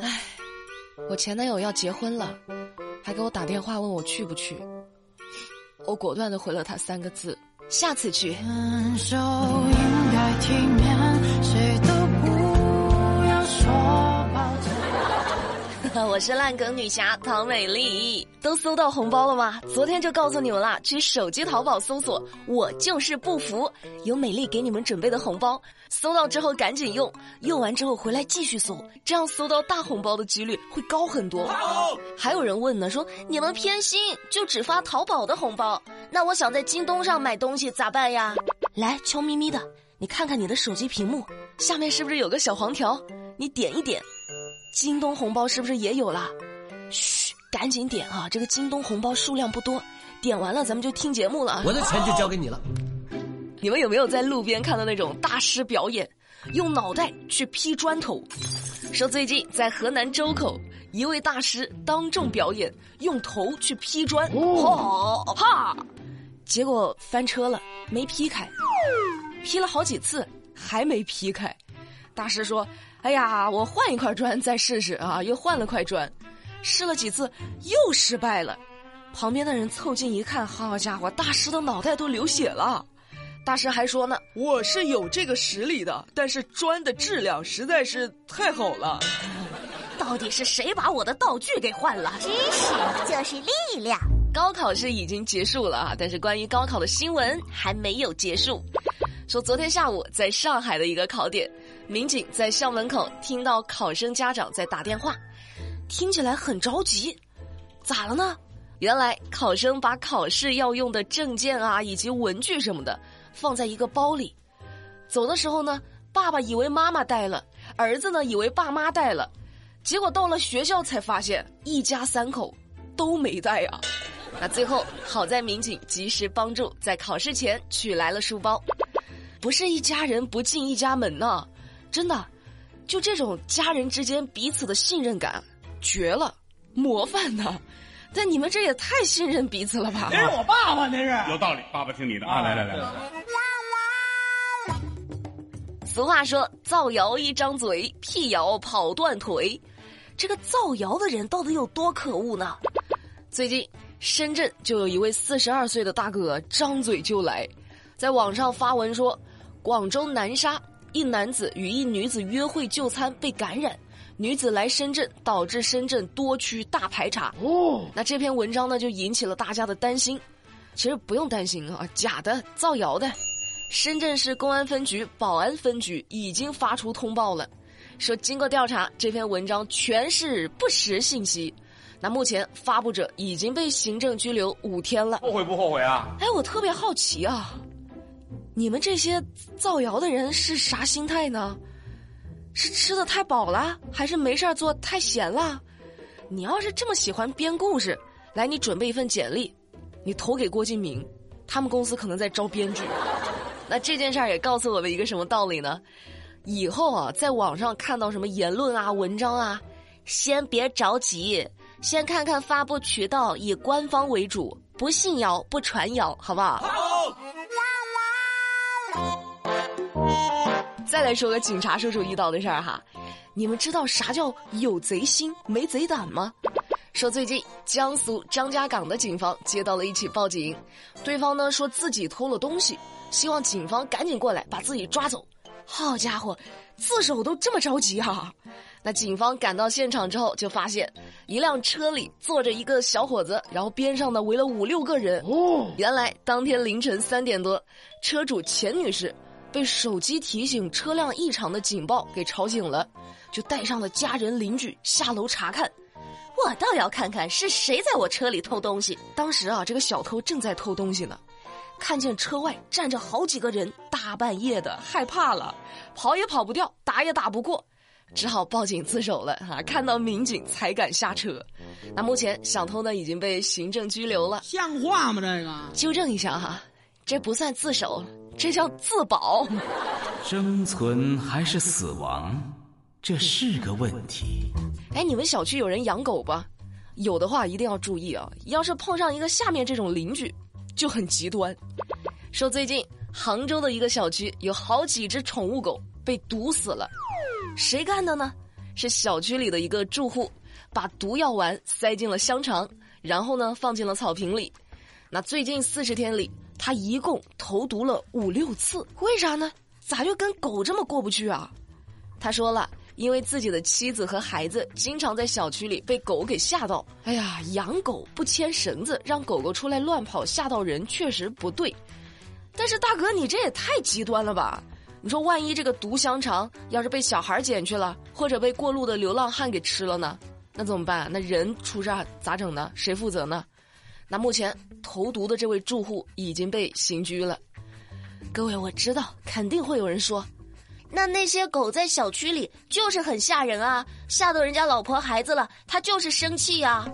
唉，我前男友要结婚了，还给我打电话问我去不去。我果断的回了他三个字：下次去。分手应该体面，谁我是烂梗女侠唐美丽，都搜到红包了吗？昨天就告诉你们了，去手机淘宝搜索“我就是不服”，有美丽给你们准备的红包。搜到之后赶紧用，用完之后回来继续搜，这样搜到大红包的几率会高很多。还有人问呢，说你们偏心，就只发淘宝的红包，那我想在京东上买东西咋办呀？来，悄咪咪的，你看看你的手机屏幕下面是不是有个小黄条？你点一点，京东红包是不是也有了？嘘，赶紧点啊！这个京东红包数量不多，点完了咱们就听节目了。我的钱就交给你了。你们有没有在路边看到那种大师表演，用脑袋去劈砖头？说最近在河南周口，一位大师当众表演用头去劈砖，哦啪，结果翻车了，没劈开，劈了好几次还没劈开。大师说：“哎呀，我换一块砖再试试啊！”又换了块砖，试了几次又失败了。旁边的人凑近一看，好家伙，大师的脑袋都流血了。大师还说呢，我是有这个实力的，但是砖的质量实在是太好了。到底是谁把我的道具给换了？知识就是力量。高考是已经结束了啊，但是关于高考的新闻还没有结束。说昨天下午在上海的一个考点，民警在校门口听到考生家长在打电话，听起来很着急，咋了呢？原来考生把考试要用的证件啊以及文具什么的。放在一个包里，走的时候呢，爸爸以为妈妈带了，儿子呢以为爸妈带了，结果到了学校才发现一家三口都没带啊。那最后好在民警及时帮助，在考试前取来了书包。不是一家人不进一家门呢，真的，就这种家人之间彼此的信任感绝了，模范呢。但你们这也太信任彼此了吧？那是我爸爸，那是有道理。爸爸听你的啊！来来来。俗话说：“造谣一张嘴，辟谣跑断腿。”这个造谣的人到底有多可恶呢？最近深圳就有一位四十二岁的大哥张嘴就来，在网上发文说，广州南沙一男子与一女子约会就餐被感染。女子来深圳，导致深圳多区大排查。哦，那这篇文章呢，就引起了大家的担心。其实不用担心啊，假的、造谣的。深圳市公安分局宝安分局已经发出通报了，说经过调查，这篇文章全是不实信息。那目前发布者已经被行政拘留五天了。后悔不后悔啊？哎，我特别好奇啊，你们这些造谣的人是啥心态呢？是吃的太饱了，还是没事儿做太闲了？你要是这么喜欢编故事，来，你准备一份简历，你投给郭敬明，他们公司可能在招编剧。那这件事儿也告诉我们一个什么道理呢？以后啊，在网上看到什么言论啊、文章啊，先别着急，先看看发布渠道，以官方为主，不信谣，不传谣，好不好？再来说个警察叔叔遇到的事儿哈，你们知道啥叫有贼心没贼胆吗？说最近江苏张家港的警方接到了一起报警，对方呢说自己偷了东西，希望警方赶紧过来把自己抓走。好家伙，自首都这么着急哈？那警方赶到现场之后，就发现一辆车里坐着一个小伙子，然后边上呢围了五六个人。哦，原来当天凌晨三点多，车主钱女士。被手机提醒车辆异常的警报给吵醒了，就带上了家人邻居下楼查看。我倒要看看是谁在我车里偷东西。当时啊，这个小偷正在偷东西呢，看见车外站着好几个人，大半夜的害怕了，跑也跑不掉，打也打不过，只好报警自首了。哈，看到民警才敢下车。那目前小偷呢已经被行政拘留了。像话吗？这个纠正一下哈，这不算自首。这叫自保，生存还是死亡，这是个问题。哎，你们小区有人养狗吧？有的话一定要注意啊！要是碰上一个下面这种邻居，就很极端。说最近杭州的一个小区有好几只宠物狗被毒死了，谁干的呢？是小区里的一个住户，把毒药丸塞进了香肠，然后呢放进了草坪里。那最近四十天里，他一共投毒了五六次，为啥呢？咋就跟狗这么过不去啊？他说了，因为自己的妻子和孩子经常在小区里被狗给吓到。哎呀，养狗不牵绳子，让狗狗出来乱跑吓到人，确实不对。但是大哥，你这也太极端了吧？你说万一这个毒香肠要是被小孩捡去了，或者被过路的流浪汉给吃了呢？那怎么办？那人出事咋整呢？谁负责呢？那目前投毒的这位住户已经被刑拘了。各位，我知道肯定会有人说，那那些狗在小区里就是很吓人啊，吓到人家老婆孩子了，他就是生气呀。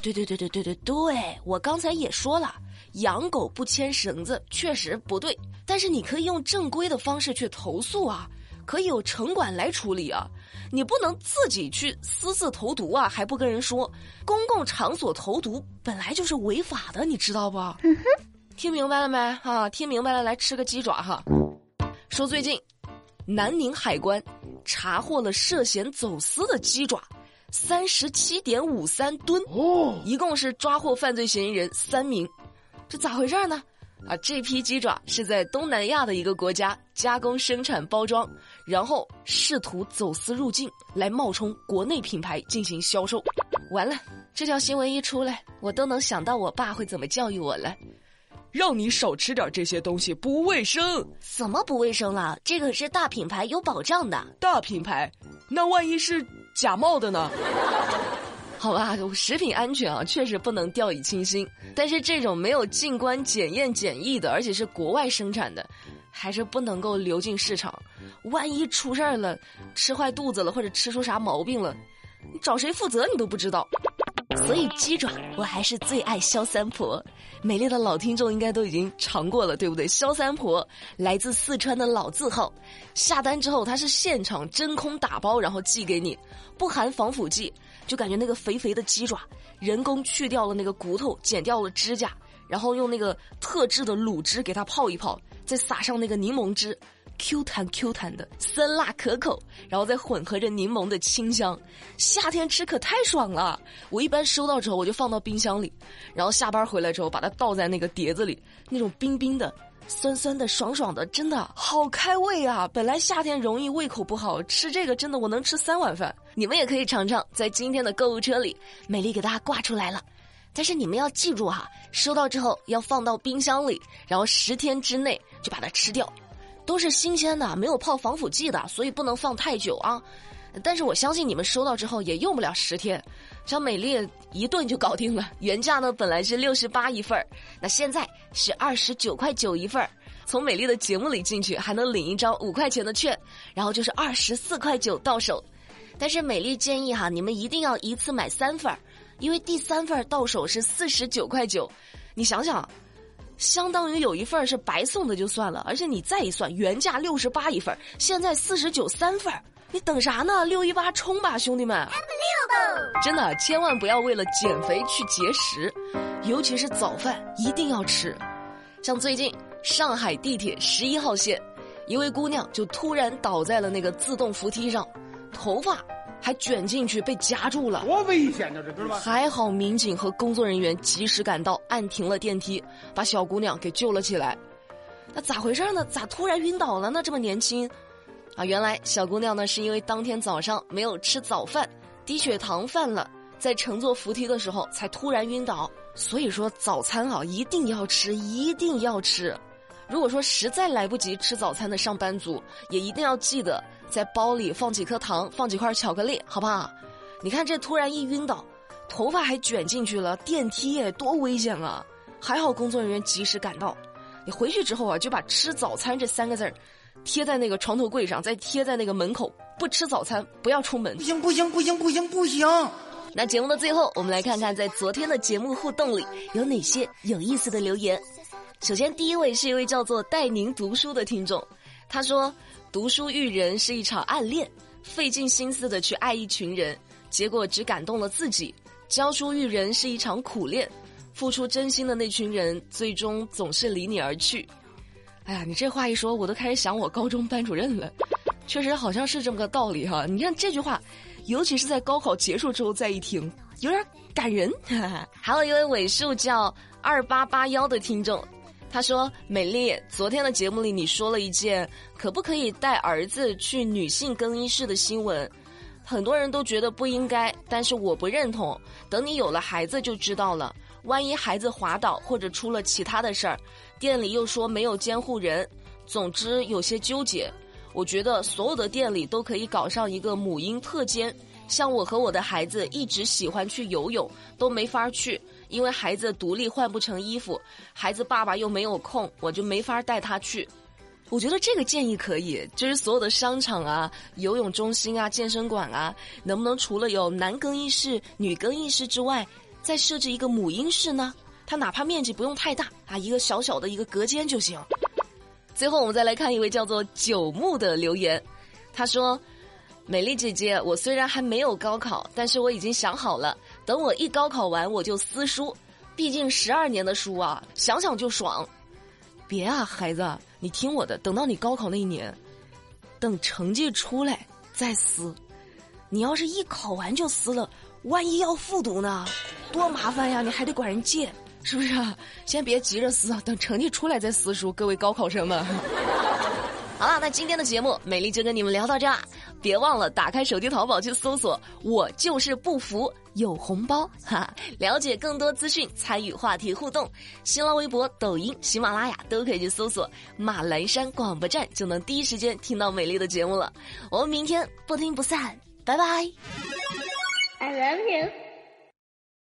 对对对对对对对，我刚才也说了，养狗不牵绳子确实不对，但是你可以用正规的方式去投诉啊，可以有城管来处理啊，你不能自己去私自投毒啊，还不跟人说，公共场所投毒本来就是违法的，你知道不？听明白了没？啊，听明白了，来吃个鸡爪哈。说最近，南宁海关查获了涉嫌走私的鸡爪，三十七点五三吨，哦，一共是抓获犯罪嫌疑人三名。这咋回事呢？啊，这批鸡爪是在东南亚的一个国家加工生产包装，然后试图走私入境，来冒充国内品牌进行销售。完了，这条新闻一出来，我都能想到我爸会怎么教育我了。让你少吃点这些东西，不卫生。怎么不卫生了？这可是大品牌，有保障的。大品牌，那万一是假冒的呢？好吧，食品安全啊，确实不能掉以轻心。但是这种没有进关检验检疫的，而且是国外生产的，还是不能够流进市场。万一出事儿了，吃坏肚子了，或者吃出啥毛病了，你找谁负责你都不知道。所以鸡爪，我还是最爱肖三婆。美丽的老听众应该都已经尝过了，对不对？肖三婆来自四川的老字号，下单之后它是现场真空打包，然后寄给你，不含防腐剂，就感觉那个肥肥的鸡爪，人工去掉了那个骨头，剪掉了指甲，然后用那个特制的卤汁给它泡一泡，再撒上那个柠檬汁。Q 弹 Q 弹的，酸辣可口，然后再混合着柠檬的清香，夏天吃可太爽了。我一般收到之后，我就放到冰箱里，然后下班回来之后把它倒在那个碟子里，那种冰冰的、酸酸的、爽爽的，真的好开胃啊！本来夏天容易胃口不好，吃这个真的我能吃三碗饭。你们也可以尝尝，在今天的购物车里，美丽给大家挂出来了。但是你们要记住哈，收到之后要放到冰箱里，然后十天之内就把它吃掉。都是新鲜的，没有泡防腐剂的，所以不能放太久啊。但是我相信你们收到之后也用不了十天，像美丽一顿就搞定了。原价呢本来是六十八一份儿，那现在是二十九块九一份儿。从美丽的节目里进去还能领一张五块钱的券，然后就是二十四块九到手。但是美丽建议哈，你们一定要一次买三份儿，因为第三份到手是四十九块九。你想想。相当于有一份是白送的就算了，而且你再一算，原价六十八一份，现在四十九三份，你等啥呢？六一八冲吧，兄弟们！真的，千万不要为了减肥去节食，尤其是早饭一定要吃。像最近上海地铁十一号线，一位姑娘就突然倒在了那个自动扶梯上，头发。还卷进去被夹住了，多危险呢！这是吧？还好民警和工作人员及时赶到，按停了电梯，把小姑娘给救了起来。那咋回事呢？咋突然晕倒了呢？这么年轻，啊，原来小姑娘呢是因为当天早上没有吃早饭，低血糖犯了，在乘坐扶梯的时候才突然晕倒。所以说早餐啊一定要吃，一定要吃。如果说实在来不及吃早餐的上班族，也一定要记得。在包里放几颗糖，放几块巧克力，好不好？你看这突然一晕倒，头发还卷进去了，电梯耶，多危险啊！还好工作人员及时赶到。你回去之后啊，就把“吃早餐”这三个字儿贴在那个床头柜上，再贴在那个门口。不吃早餐，不要出门。不行不行不行不行不行！那节目的最后，我们来看看在昨天的节目互动里有哪些有意思的留言。首先，第一位是一位叫做带您读书的听众，他说。读书育人是一场暗恋，费尽心思的去爱一群人，结果只感动了自己；教书育人是一场苦练，付出真心的那群人，最终总是离你而去。哎呀，你这话一说，我都开始想我高中班主任了。确实好像是这么个道理哈。你看这句话，尤其是在高考结束之后再一听，有点感人。还有一位尾数叫二八八幺的听众，他说：“美丽，昨天的节目里你说了一件可不可以带儿子去女性更衣室的新闻。”很多人都觉得不应该，但是我不认同。等你有了孩子就知道了，万一孩子滑倒或者出了其他的事儿，店里又说没有监护人，总之有些纠结。我觉得所有的店里都可以搞上一个母婴特间。像我和我的孩子一直喜欢去游泳，都没法去，因为孩子独立换不成衣服，孩子爸爸又没有空，我就没法带他去。我觉得这个建议可以，就是所有的商场啊、游泳中心啊、健身馆啊，能不能除了有男更衣室、女更衣室之外，再设置一个母婴室呢？它哪怕面积不用太大啊，一个小小的一个隔间就行。最后，我们再来看一位叫做九木的留言，他说：“美丽姐姐，我虽然还没有高考，但是我已经想好了，等我一高考完我就撕书，毕竟十二年的书啊，想想就爽。别啊，孩子。”你听我的，等到你高考那一年，等成绩出来再撕。你要是一考完就撕了，万一要复读呢，多麻烦呀！你还得管人借，是不是啊？先别急着撕，等成绩出来再撕书。各位高考生们。好了，那今天的节目，美丽就跟你们聊到这儿。别忘了打开手机淘宝去搜索“我就是不服”，有红包哈！了解更多资讯，参与话题互动，新浪微博、抖音、喜马拉雅都可以去搜索“马栏山广播站”，就能第一时间听到美丽的节目了。我们明天不听不散，拜拜。I love you.